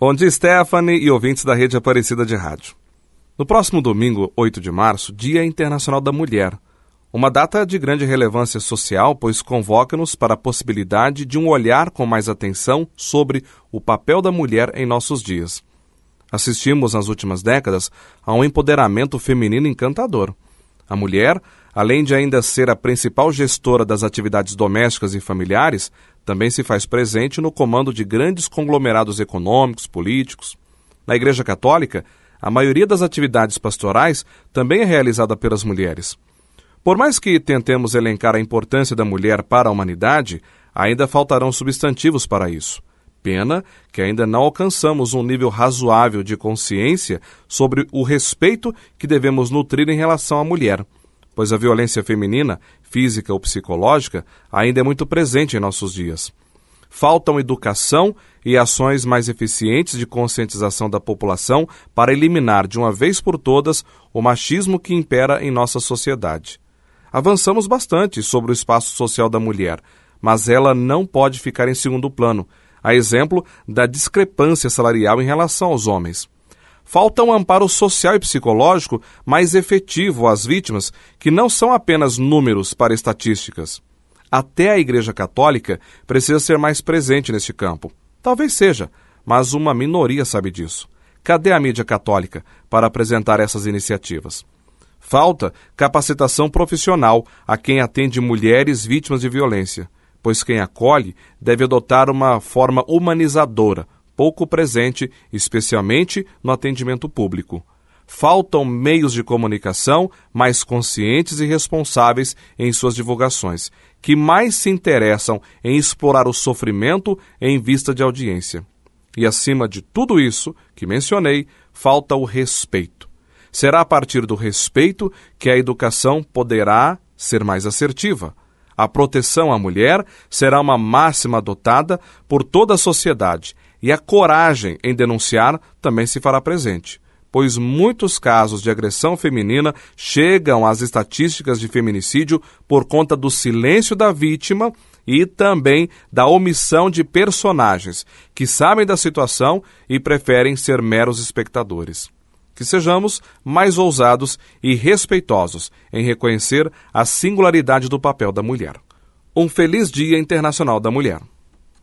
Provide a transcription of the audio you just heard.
Bom dia, Stephanie e ouvintes da Rede Aparecida de Rádio. No próximo domingo, 8 de março, Dia Internacional da Mulher. Uma data de grande relevância social, pois convoca-nos para a possibilidade de um olhar com mais atenção sobre o papel da mulher em nossos dias. Assistimos nas últimas décadas a um empoderamento feminino encantador. A mulher, além de ainda ser a principal gestora das atividades domésticas e familiares, também se faz presente no comando de grandes conglomerados econômicos, políticos. Na Igreja Católica, a maioria das atividades pastorais também é realizada pelas mulheres. Por mais que tentemos elencar a importância da mulher para a humanidade, ainda faltarão substantivos para isso. Pena que ainda não alcançamos um nível razoável de consciência sobre o respeito que devemos nutrir em relação à mulher, pois a violência feminina, física ou psicológica, ainda é muito presente em nossos dias. Faltam educação e ações mais eficientes de conscientização da população para eliminar de uma vez por todas o machismo que impera em nossa sociedade. Avançamos bastante sobre o espaço social da mulher, mas ela não pode ficar em segundo plano a exemplo da discrepância salarial em relação aos homens. Falta um amparo social e psicológico mais efetivo às vítimas, que não são apenas números para estatísticas. Até a Igreja Católica precisa ser mais presente neste campo. Talvez seja, mas uma minoria sabe disso. Cadê a mídia católica para apresentar essas iniciativas? Falta capacitação profissional a quem atende mulheres vítimas de violência pois quem acolhe deve adotar uma forma humanizadora, pouco presente, especialmente no atendimento público. Faltam meios de comunicação mais conscientes e responsáveis em suas divulgações, que mais se interessam em explorar o sofrimento em vista de audiência. E acima de tudo isso que mencionei, falta o respeito. Será a partir do respeito que a educação poderá ser mais assertiva a proteção à mulher será uma máxima adotada por toda a sociedade e a coragem em denunciar também se fará presente, pois muitos casos de agressão feminina chegam às estatísticas de feminicídio por conta do silêncio da vítima e também da omissão de personagens que sabem da situação e preferem ser meros espectadores que sejamos mais ousados e respeitosos em reconhecer a singularidade do papel da mulher. Um feliz Dia Internacional da Mulher.